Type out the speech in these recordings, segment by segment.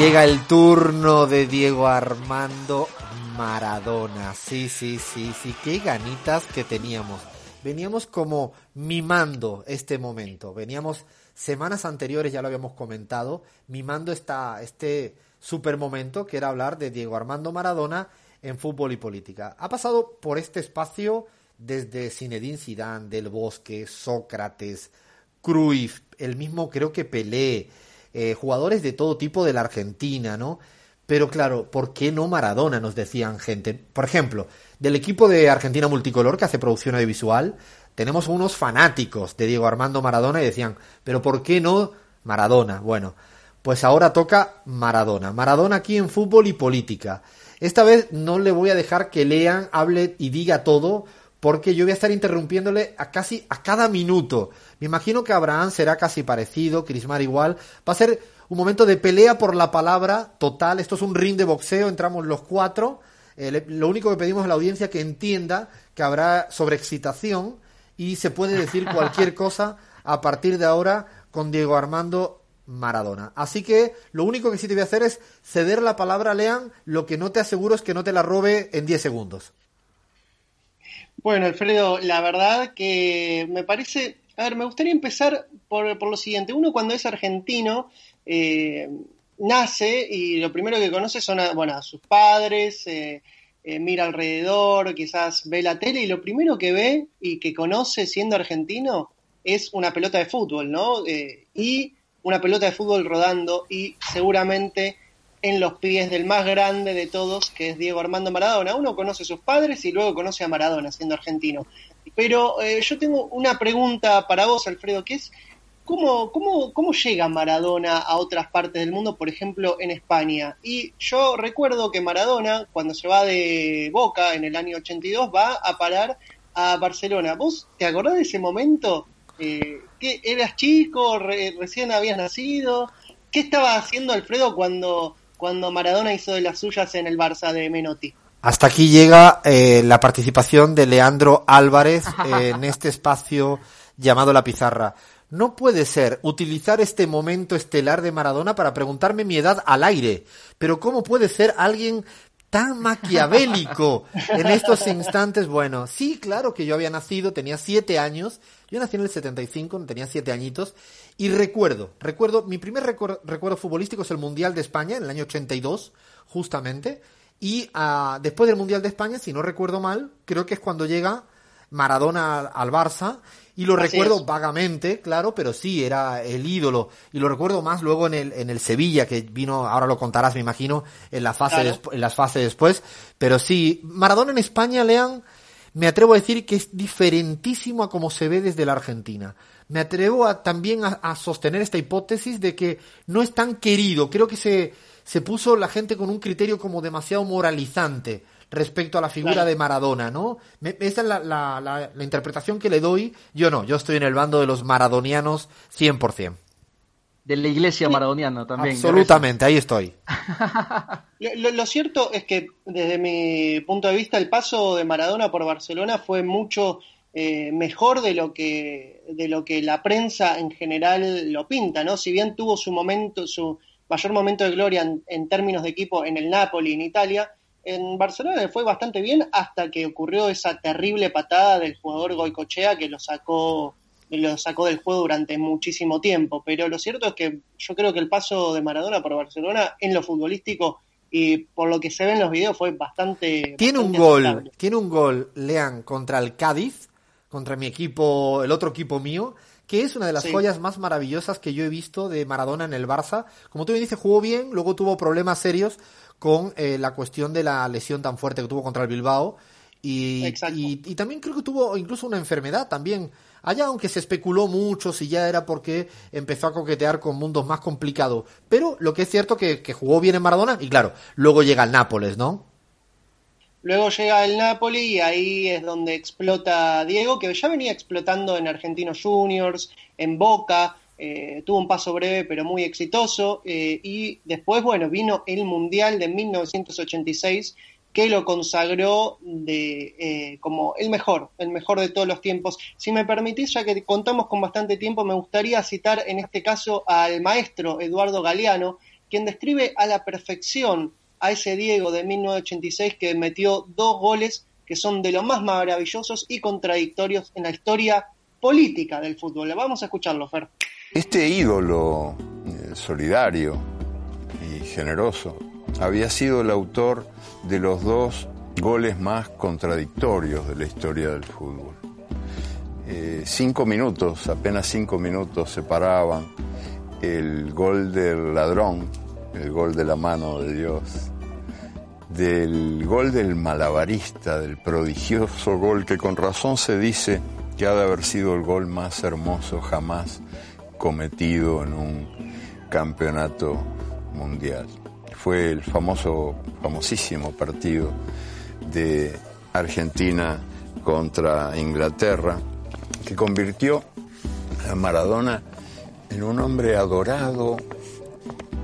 Llega el turno de Diego Armando Maradona. Sí, sí, sí, sí. Qué ganitas que teníamos. Veníamos como mimando este momento. Veníamos semanas anteriores, ya lo habíamos comentado, mimando esta, este super momento que era hablar de Diego Armando Maradona en fútbol y política. Ha pasado por este espacio desde Zinedine Zidane, Del Bosque, Sócrates, Cruyff, el mismo creo que Pelé, eh, jugadores de todo tipo de la Argentina, ¿no? Pero claro, ¿por qué no Maradona? Nos decían gente. Por ejemplo, del equipo de Argentina Multicolor que hace producción audiovisual, tenemos unos fanáticos de Diego Armando Maradona y decían, pero ¿por qué no Maradona? Bueno, pues ahora toca Maradona. Maradona aquí en fútbol y política. Esta vez no le voy a dejar que lean, hable y diga todo, porque yo voy a estar interrumpiéndole a casi a cada minuto. Me imagino que Abraham será casi parecido, Crismar igual. Va a ser un momento de pelea por la palabra total. Esto es un ring de boxeo, entramos los cuatro. Eh, lo único que pedimos a la audiencia que entienda que habrá sobreexcitación y se puede decir cualquier cosa a partir de ahora con Diego Armando Maradona. Así que lo único que sí te voy a hacer es ceder la palabra, Lean. Lo que no te aseguro es que no te la robe en 10 segundos. Bueno, Alfredo, la verdad que me parece, a ver, me gustaría empezar por, por lo siguiente. Uno cuando es argentino eh, nace y lo primero que conoce son a, bueno, a sus padres, eh, eh, mira alrededor, quizás ve la tele y lo primero que ve y que conoce siendo argentino es una pelota de fútbol, ¿no? y una pelota de fútbol rodando y seguramente en los pies del más grande de todos, que es Diego Armando Maradona. Uno conoce a sus padres y luego conoce a Maradona, siendo argentino. Pero eh, yo tengo una pregunta para vos, Alfredo, que es, ¿cómo, cómo, ¿cómo llega Maradona a otras partes del mundo, por ejemplo, en España? Y yo recuerdo que Maradona, cuando se va de Boca en el año 82, va a parar a Barcelona. ¿Vos te acordás de ese momento? Eh, ¿qué, ¿Eras chico? ¿Recién habías nacido? ¿Qué estaba haciendo Alfredo cuando cuando Maradona hizo de las suyas en el Barça de Menotti. Hasta aquí llega eh, la participación de Leandro Álvarez en este espacio llamado La Pizarra. No puede ser utilizar este momento estelar de Maradona para preguntarme mi edad al aire. Pero ¿cómo puede ser alguien tan maquiavélico en estos instantes? Bueno, sí, claro que yo había nacido, tenía siete años. Yo nací en el 75, tenía siete añitos. Y recuerdo, recuerdo, mi primer recuerdo, futbolístico es el Mundial de España, en el año 82, justamente. Y uh, después del Mundial de España, si no recuerdo mal, creo que es cuando llega Maradona al, Barça. Y lo recuerdo vagamente, claro, pero sí, era el ídolo. Y lo recuerdo más luego en el, en el Sevilla, que vino, ahora lo contarás, me imagino, en la fase, en las fases después. Pero sí, Maradona en España, lean, me atrevo a decir que es diferentísimo a como se ve desde la Argentina me atrevo a, también a, sostener esta hipótesis de que no es tan querido. Creo que se, se puso la gente con un criterio como demasiado moralizante respecto a la figura de Maradona, ¿no? esa es la, la, la, interpretación que le doy. Yo no, yo estoy en el bando de los maradonianos 100%. De la iglesia maradoniana también. Absolutamente, ahí estoy. lo, lo, cierto es que desde mi punto de vista el paso de Maradona por Barcelona fue mucho eh, mejor de lo que de lo que la prensa en general lo pinta, ¿no? Si bien tuvo su momento, su mayor momento de gloria en, términos de equipo en el Napoli, en Italia, en Barcelona le fue bastante bien hasta que ocurrió esa terrible patada del jugador Goicochea que lo sacó lo sacó del juego durante muchísimo tiempo. Pero lo cierto es que yo creo que el paso de Maradona por Barcelona en lo futbolístico y por lo que se ve en los videos fue bastante. Tiene un gol, tiene un gol, Lean, contra el Cádiz, contra mi equipo, el otro equipo mío, que es una de las joyas más maravillosas que yo he visto de Maradona en el Barça. Como tú me dices, jugó bien, luego tuvo problemas serios con eh, la cuestión de la lesión tan fuerte que tuvo contra el Bilbao. Y, y, también creo que tuvo incluso una enfermedad también. Allá, aunque se especuló mucho si ya era porque empezó a coquetear con mundos más complicados. Pero lo que es cierto que, que jugó bien en Maradona y claro, luego llega el Nápoles, ¿no? Luego llega el Napoli y ahí es donde explota Diego, que ya venía explotando en Argentinos Juniors, en Boca, eh, tuvo un paso breve pero muy exitoso. Eh, y después, bueno, vino el Mundial de 1986 que lo consagró de, eh, como el mejor, el mejor de todos los tiempos. Si me permitís, ya que contamos con bastante tiempo, me gustaría citar en este caso al maestro Eduardo Galeano, quien describe a la perfección a ese Diego de 1986 que metió dos goles que son de los más maravillosos y contradictorios en la historia política del fútbol. Vamos a escucharlo, Fer. Este ídolo eh, solidario y generoso había sido el autor de los dos goles más contradictorios de la historia del fútbol. Eh, cinco minutos, apenas cinco minutos separaban el gol del ladrón, el gol de la mano de Dios, del gol del malabarista, del prodigioso gol que con razón se dice que ha de haber sido el gol más hermoso jamás cometido en un campeonato mundial. Fue el famoso, famosísimo partido de Argentina contra Inglaterra, que convirtió a Maradona en un hombre adorado,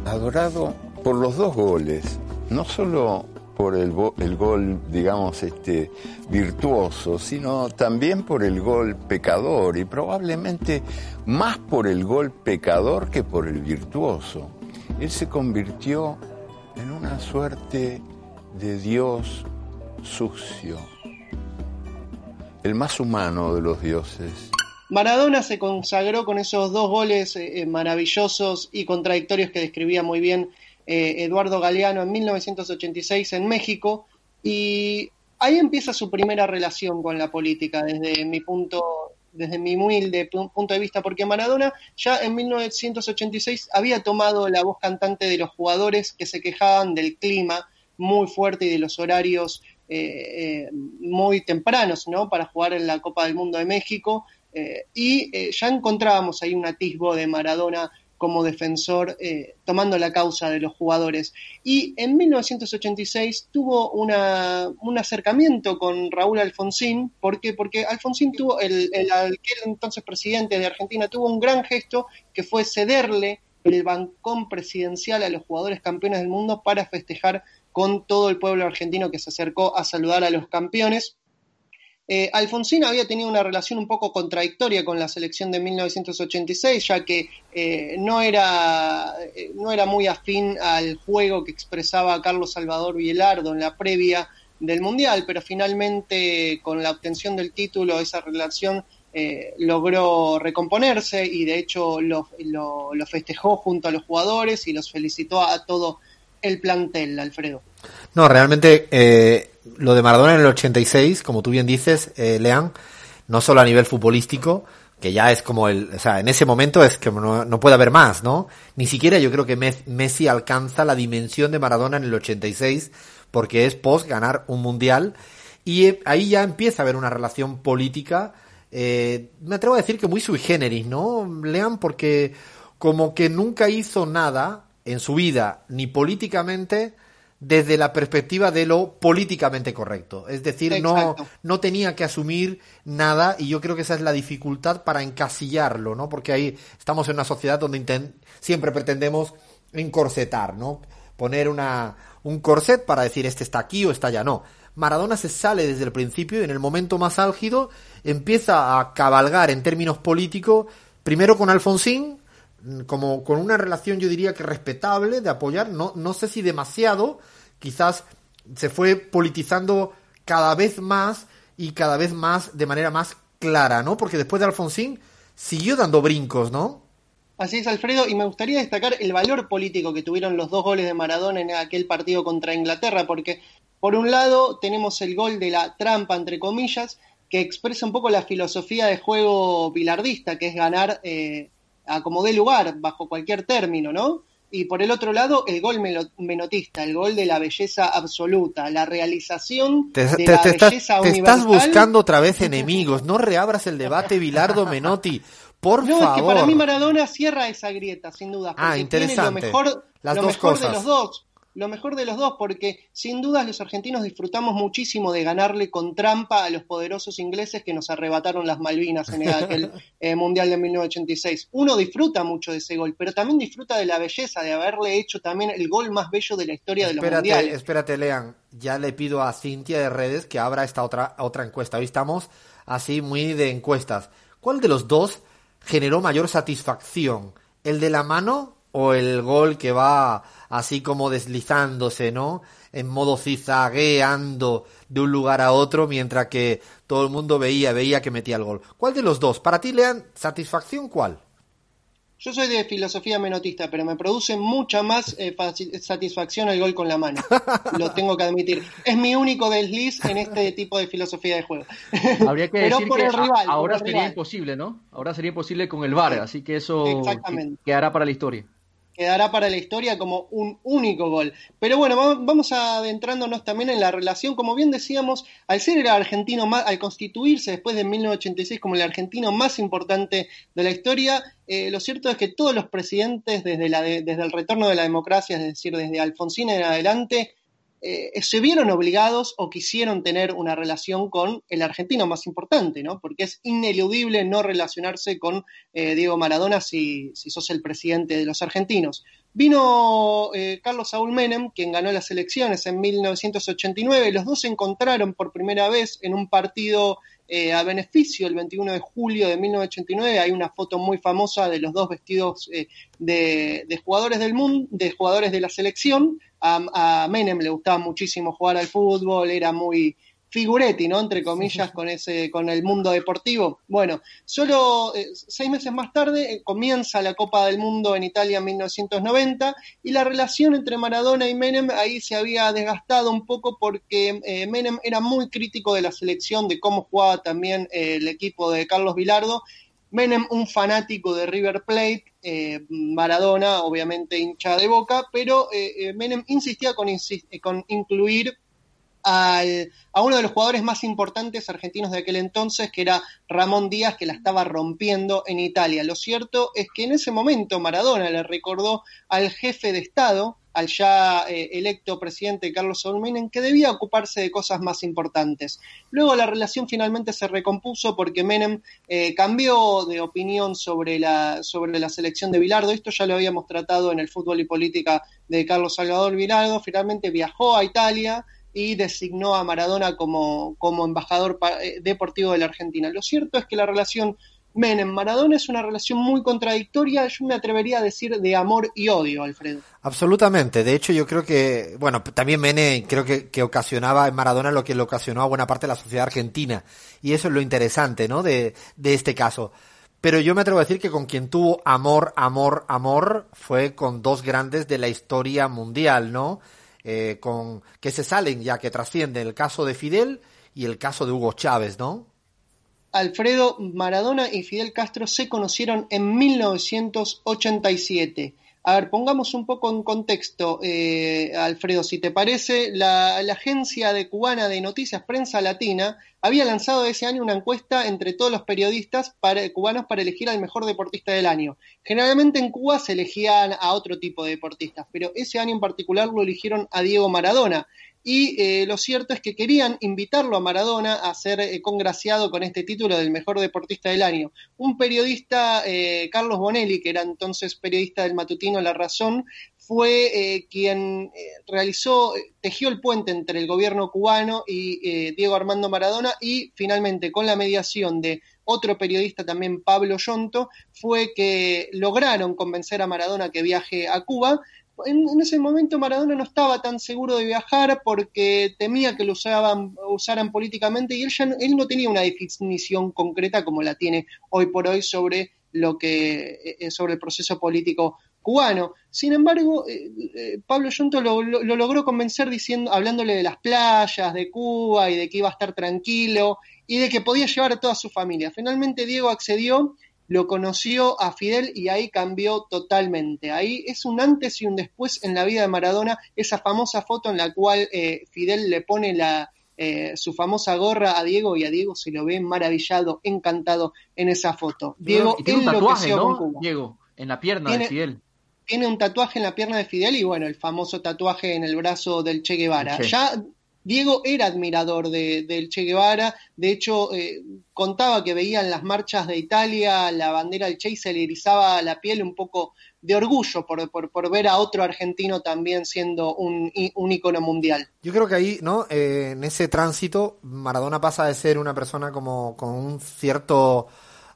adorado por los dos goles, no solo por el, gol, digamos, este, virtuoso, sino también por el gol pecador y probablemente más por el gol pecador que por el virtuoso. Él se convirtió en una suerte de Dios sucio, el más humano de los dioses. Maradona se consagró con esos dos goles eh, eh, maravillosos y contradictorios que describía muy bien eh, Eduardo Galeano en 1986 en México y ahí empieza su primera relación con la política desde mi punto desde mi humilde punto de vista, porque Maradona ya en 1986 había tomado la voz cantante de los jugadores que se quejaban del clima muy fuerte y de los horarios eh, muy tempranos, ¿no? Para jugar en la Copa del Mundo de México. y ya encontrábamos ahí un atisbo de Maradona como defensor eh, tomando la causa de los jugadores. Y en 1986 tuvo una, un acercamiento con Raúl Alfonsín, ¿por qué? Porque Alfonsín tuvo, el, el, entonces presidente de Argentina, tuvo un gran gesto que fue cederle el bancón presidencial a los jugadores campeones del mundo para festejar con todo el pueblo argentino que se acercó a saludar a los campeones. Eh, Alfonsín había tenido una relación un poco contradictoria con la selección de 1986, ya que eh, no, era, eh, no era muy afín al juego que expresaba Carlos Salvador Vielardo en la previa del Mundial, pero finalmente con la obtención del título esa relación logró recomponerse y de hecho lo, lo, festejó junto a los jugadores y los felicitó a todo el plantel, Alfredo. No, realmente eh, lo de Maradona en el 86, como tú bien dices, eh, Lean, no solo a nivel futbolístico, que ya es como el, o sea, en ese momento es que no, puede haber más, ¿no? Ni siquiera yo creo que Messi alcanza la dimensión de Maradona en el 86, porque es post ganar un mundial, y ahí ya empieza a haber una relación política, eh, me atrevo a decir que muy sui generis, ¿no? Lean, porque como que nunca hizo nada en su vida, ni políticamente, desde la perspectiva de lo políticamente correcto. Es decir, no, no tenía que asumir nada y yo creo que esa es la dificultad para encasillarlo, ¿no? Porque ahí estamos en una sociedad donde siempre pretendemos encorsetar, ¿no? Poner una, un corset para decir este está aquí o está allá. No. Maradona se sale desde el principio y en el momento más álgido empieza a cabalgar en términos políticos, primero con Alfonsín, como con una relación yo diría que respetable de apoyar, no, no sé si demasiado, quizás se fue politizando cada vez más y cada vez más de manera más clara, ¿no? Porque después de Alfonsín siguió dando brincos, ¿no? Así es, Alfredo, y me gustaría destacar el valor político que tuvieron los dos goles de Maradona en aquel partido contra Inglaterra, porque por un lado tenemos el gol de la trampa, entre comillas, que expresa un poco la filosofía de juego bilardista, que es ganar eh, a como dé lugar, bajo cualquier término, ¿no? Y por el otro lado, el gol menotista, el gol de la belleza absoluta, la realización de la belleza te estás buscando otra vez enemigos, no reabras el debate Bilardo-Menotti, por no, favor. es que para mí Maradona cierra esa grieta, sin duda. Ah, interesante. Tiene lo mejor, Las dos cosas. de los dos lo mejor de los dos, porque sin dudas los argentinos disfrutamos muchísimo de ganarle con trampa a los poderosos ingleses que nos arrebataron las Malvinas en el eh, Mundial de 1986. Uno disfruta mucho de ese gol, pero también disfruta de la belleza de haberle hecho también el gol más bello de la historia de los mundiales. Espérate, Lean, ya le pido a Cintia de redes que abra esta otra, otra encuesta. Hoy estamos así muy de encuestas. ¿Cuál de los dos generó mayor satisfacción? ¿El de la mano o el gol que va así como deslizándose, ¿no? En modo cizagueando de un lugar a otro mientras que todo el mundo veía, veía que metía el gol. ¿Cuál de los dos? Para ti, Lean, satisfacción, ¿cuál? Yo soy de filosofía menotista, pero me produce mucha más eh, satisfacción el gol con la mano. Lo tengo que admitir. Es mi único desliz en este tipo de filosofía de juego. Habría que decir que ahora sería imposible, ¿no? Ahora sería imposible con el VAR, así que eso quedará para la historia quedará para la historia como un único gol. Pero bueno, vamos adentrándonos también en la relación, como bien decíamos, al ser el argentino más, al constituirse después de 1986 como el argentino más importante de la historia, eh, lo cierto es que todos los presidentes desde, la desde el retorno de la democracia, es decir, desde Alfonsín en adelante, eh, se vieron obligados o quisieron tener una relación con el argentino más importante, ¿no? Porque es ineludible no relacionarse con eh, Diego Maradona si, si, sos el presidente de los argentinos. Vino eh, Carlos Saúl Menem, quien ganó las elecciones en 1989, los dos se encontraron por primera vez en un partido a beneficio el 21 de julio de 1989. Hay una foto muy famosa de los dos vestidos de, de, jugadores del mundo, de jugadores de la selección a, Menem le gustaba muchísimo jugar al fútbol, era muy figuretti, ¿no? Entre comillas, con ese, con el mundo deportivo. Bueno, solo eh, seis meses más tarde eh, comienza la Copa del Mundo en Italia en 1990 y la relación entre Maradona y Menem ahí se había desgastado un poco porque eh, Menem era muy crítico de la selección, de cómo jugaba también el equipo de Carlos Vilardo Menem, un fanático de River Plate, eh, Maradona, obviamente hincha de boca, pero eh, Menem insistía con, con incluir al, a uno de los jugadores más importantes argentinos de aquel entonces, que era Ramón Díaz, que la estaba rompiendo en Italia. Lo cierto es que en ese momento Maradona le recordó al jefe de Estado, al ya eh, electo presidente Carlos Saúl Menem, que debía ocuparse de cosas más importantes. Luego la relación finalmente se recompuso porque Menem eh, cambió de opinión sobre la, sobre la selección de Bilardo. Esto ya lo habíamos tratado en el fútbol y política de Carlos Salvador Bilardo. Finalmente viajó a Italia y designó a Maradona como, como embajador eh, deportivo de la Argentina. Lo cierto es que la relación Menem Maradona es una relación muy contradictoria, yo me atrevería a decir de amor y odio, Alfredo. Absolutamente, de hecho yo creo que, bueno, también Menem creo que, que ocasionaba en Maradona lo que le ocasionó a buena parte de la sociedad argentina, y eso es lo interesante, ¿no? De, de este caso. Pero yo me atrevo a decir que con quien tuvo amor, amor, amor fue con dos grandes de la historia mundial, ¿no? Eh, con que se salen ya que trascienden el caso de Fidel y el caso de Hugo Chávez, ¿no? Alfredo Maradona y Fidel Castro se conocieron en 1987. A ver, pongamos un poco en contexto, eh, Alfredo, si te parece, la, agencia de cubana de noticias Prensa Latina había lanzado ese año una encuesta entre todos los periodistas cubanos para elegir al mejor deportista del año. Generalmente en Cuba se elegían a otro tipo de deportistas, pero ese año en particular lo eligieron a Diego Maradona, y eh, lo cierto es que querían invitarlo a Maradona a ser eh, congraciado con este título del mejor deportista del año. Un periodista, eh, Carlos Bonelli, que era entonces periodista del matutino La Razón, fue quien realizó, tejió el puente entre el gobierno cubano y Diego Armando Maradona y finalmente con la mediación de otro periodista también, Pablo Yonto, fue que lograron convencer a Maradona que viaje a Cuba en, ese momento Maradona no estaba tan seguro de viajar porque temía que lo usaban, usaran políticamente y él, ya, él no tenía una definición concreta como la tiene hoy por hoy sobre lo que eh, eh, sobre el proceso político cubano. Sin embargo, eh, Pablo Yunto lo, lo, logró convencer diciendo, hablándole de las playas de Cuba y de que iba a estar tranquilo y de que podía llevar a toda su familia. Finalmente Diego accedió lo conoció a Fidel y ahí cambió totalmente. Ahí es un antes y un después en la vida de Maradona, esa famosa foto en la cual eh, Fidel le pone la, eh, su famosa gorra a Diego y a Diego se lo ve maravillado, encantado en esa foto. Diego tiene un tatuaje, ¿no? Diego, en la pierna de Fidel. Tiene un tatuaje en la pierna de Fidel y bueno, el famoso tatuaje en el brazo del Che Guevara. Ya Diego era admirador de, del Che Guevara, de hecho eh, contaba que veía en las marchas de Italia la bandera del Che y se le erizaba la piel un poco de orgullo por, por, ver a otro argentino también siendo un, un ícono mundial. Yo creo que ahí, ¿no? Eh, en ese tránsito, Maradona pasa de ser una persona como con un cierto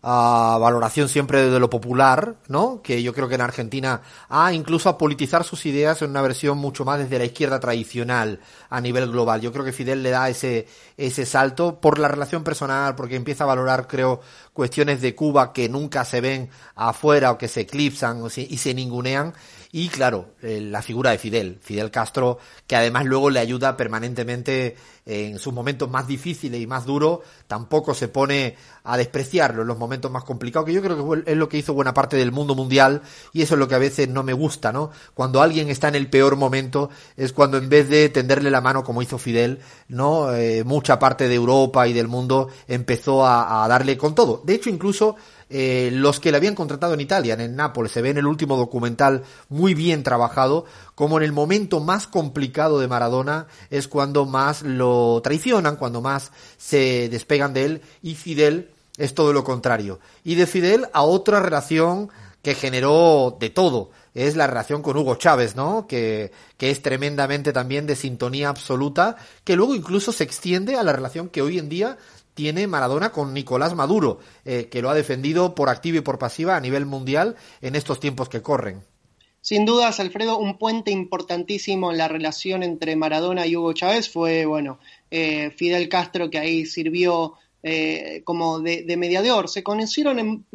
a valoración siempre de lo popular, ¿no? Que yo creo que en Argentina, a incluso a politizar sus ideas en una versión mucho más desde la izquierda tradicional a nivel global. Yo creo que Fidel le da ese, ese salto por la relación personal, porque empieza a valorar, creo, cuestiones de Cuba que nunca se ven afuera o que se eclipsan y se ningunean y claro, eh, la figura de Fidel, Fidel Castro, que además luego le ayuda permanentemente en sus momentos más difíciles y más duros, tampoco se pone a despreciarlo en los momentos más complicados, que yo creo que es lo que hizo buena parte del mundo mundial y eso es lo que a veces no me gusta, ¿no? Cuando alguien está en el peor momento es cuando en vez de tenderle la mano como hizo Fidel, ¿no? Eh, mucha parte de Europa y del mundo empezó a, a darle con todo. De hecho, incluso eh, los que le habían contratado en Italia, en Nápoles, se ve en el último documental muy bien trabajado, como en el momento más complicado de Maradona es cuando más lo traicionan, cuando más se despegan de él, y Fidel es todo lo contrario. Y de Fidel a otra relación que generó de todo, es la relación con Hugo Chávez, ¿no? Que, que es tremendamente también de sintonía absoluta, que luego incluso se extiende a la relación que hoy en día tiene Maradona con Nicolás Maduro, eh, que lo ha defendido por activa y por pasiva a nivel mundial en estos tiempos que corren. Sin dudas, Alfredo, un puente importantísimo en la relación entre Maradona y Hugo Chávez fue, bueno, eh, Fidel Castro, que ahí sirvió eh, como de, mediador. Se conocieron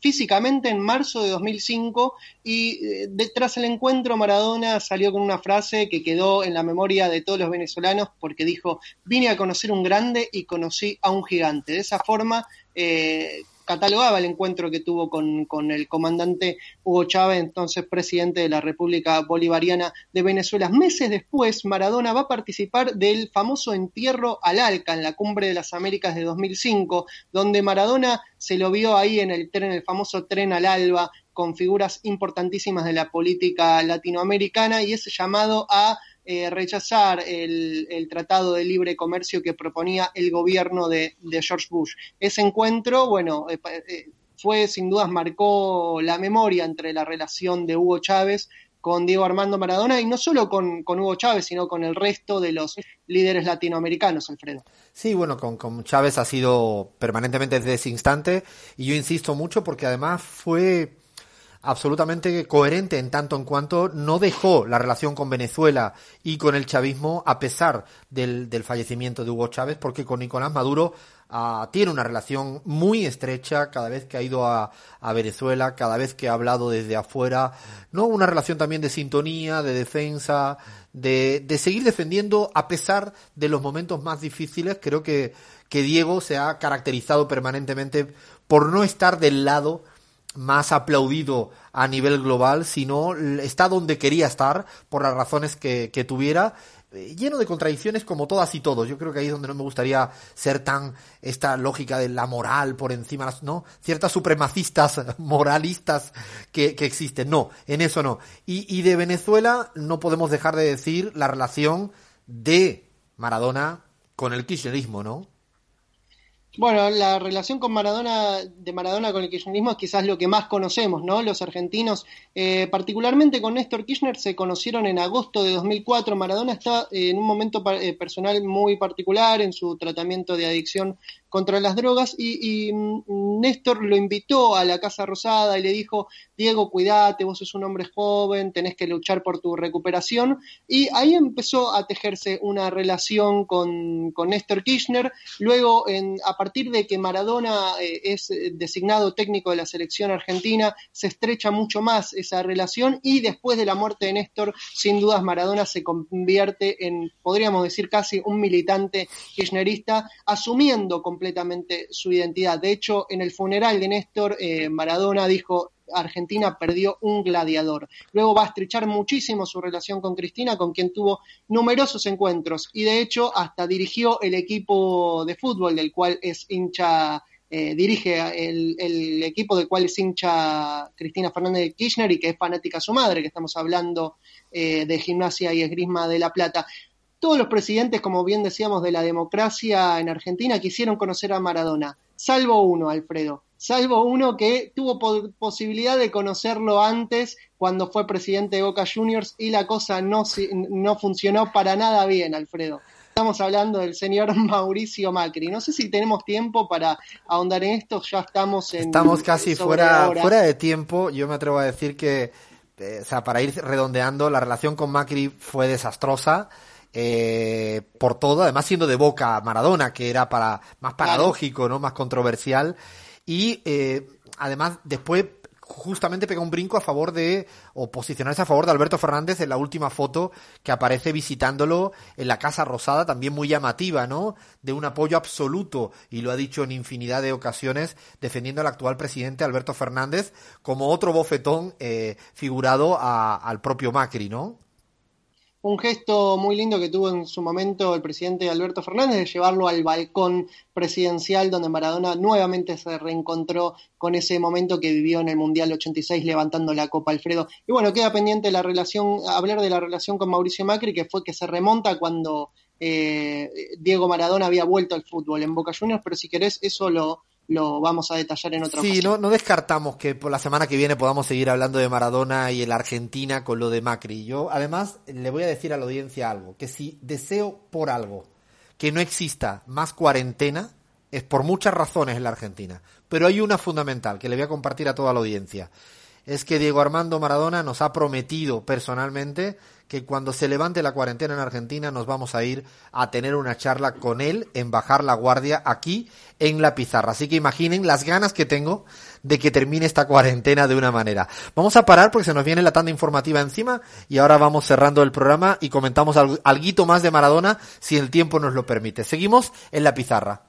físicamente en marzo de 2005 y eh, detrás del encuentro Maradona salió con una frase que quedó en la memoria de todos los venezolanos porque dijo, vine a conocer un grande y conocí a un gigante. De esa forma, eh, catalogaba el encuentro que tuvo con, el comandante Hugo Chávez, entonces presidente de la República Bolivariana de Venezuela. Meses después, Maradona va a participar del famoso entierro al Alca en la Cumbre de las Américas de 2005, donde Maradona se lo vio ahí en el tren, el famoso tren al alba, con figuras importantísimas de la política latinoamericana y ese llamado a eh, rechazar el, tratado de libre comercio que proponía el gobierno de, George Bush. Ese encuentro, bueno, eh, eh, fue sin dudas marcó la memoria entre la relación de Hugo Chávez con Diego Armando Maradona y no solo con, Hugo Chávez, sino con el resto de los líderes latinoamericanos, Alfredo. Sí, bueno, con, con Chávez ha sido permanentemente desde ese instante y yo insisto mucho porque además fue absolutamente coherente en tanto en cuanto no dejó la relación con Venezuela y con el chavismo a pesar del, del fallecimiento de Hugo Chávez, porque con Nicolás Maduro ah, tiene una relación muy estrecha cada vez que ha ido a, a, Venezuela, cada vez que ha hablado desde afuera, ¿no? Una relación también de sintonía, de defensa, de, de seguir defendiendo a pesar de los momentos más difíciles. Creo que, que Diego se ha caracterizado permanentemente por no estar del lado más aplaudido a nivel global, sino está donde quería estar por las razones que, tuviera eh, lleno de contradicciones como todas y todos. Yo creo que ahí es donde no me gustaría ser tan esta lógica de la moral por encima, ¿no? Ciertas supremacistas moralistas que, existen. No, en eso no. Y, y de Venezuela no podemos dejar de decir la relación de Maradona con el kirchnerismo, ¿no? Bueno, la relación con Maradona, de Maradona con el kirchnerismo es quizás lo que más conocemos, ¿no? Los argentinos, eh, particularmente con Néstor Kirchner, se conocieron en agosto de 2004. Maradona está en un momento eh, personal muy particular en su tratamiento de adicción contra las drogas y, mm, Néstor lo invitó a la Casa Rosada y le dijo, Diego, cuídate, vos sos un hombre joven, tenés que luchar por tu recuperación. Y ahí empezó a tejerse una relación con, con Néstor Kirchner. Luego, en, a partir de que Maradona eh, es designado técnico de la selección argentina, se estrecha mucho más esa relación y después de la muerte de Néstor, sin dudas Maradona se convierte en, podríamos decir, casi un militante kirchnerista, asumiendo completamente completamente su identidad. De hecho, en el funeral de Néstor, eh, Maradona dijo, Argentina perdió un gladiador. Luego va a estrechar muchísimo su relación con Cristina, con quien tuvo numerosos encuentros y de hecho hasta dirigió el equipo de fútbol del cual es hincha, eh, dirige el, equipo del cual es hincha Cristina Fernández de Kirchner y que es fanática a su madre, que estamos hablando eh, de gimnasia y esgrima de La Plata. Todos los presidentes, como bien decíamos, de la democracia en Argentina quisieron conocer a Maradona, salvo uno, Alfredo, salvo uno que tuvo posibilidad de conocerlo antes cuando fue presidente de Boca Juniors y la cosa no, no funcionó para nada bien, Alfredo. Estamos hablando del señor Mauricio Macri. No sé si tenemos tiempo para ahondar en esto, ya estamos en... Estamos casi fuera, fuera de tiempo, yo me atrevo a decir que, eh, o sea, para ir redondeando, la relación con Macri fue desastrosa. Eh, por todo, además siendo de boca Maradona, que era para más paradójico, ¿no? Más controversial. Y eh, además después justamente pega un brinco a favor de, o posicionarse a favor de Alberto Fernández en la última foto que aparece visitándolo en la Casa Rosada, también muy llamativa, ¿no? De un apoyo absoluto, y lo ha dicho en infinidad de ocasiones, defendiendo al actual presidente Alberto Fernández como otro bofetón eh, figurado al propio Macri, ¿no? Un gesto muy lindo que tuvo en su momento el presidente Alberto Fernández de llevarlo al balcón presidencial donde Maradona nuevamente se reencontró con ese momento que vivió en el Mundial 86 levantando la Copa Alfredo. Y bueno, queda pendiente la relación, hablar de la relación con Mauricio Macri, que fue que se remonta cuando eh, Diego Maradona había vuelto al fútbol en Boca Juniors, pero si querés eso lo, lo vamos a detallar en otra sí, no, no descartamos que por la semana que viene podamos seguir hablando de Maradona y el Argentina con lo de Macri. Yo, además, le voy a decir a la audiencia algo, que si deseo por algo que no exista más cuarentena, es por muchas razones en la Argentina. Pero hay una fundamental que le voy a compartir a toda la audiencia. Es que Diego Armando Maradona nos ha prometido personalmente que cuando se levante la cuarentena en Argentina nos vamos a ir a tener una charla con él en bajar la guardia aquí en la pizarra. Así que imaginen las ganas que tengo de que termine esta cuarentena de una manera. Vamos a parar porque se nos viene la tanda informativa encima y ahora vamos cerrando el programa y comentamos algo más de Maradona si el tiempo nos lo permite. Seguimos en la pizarra.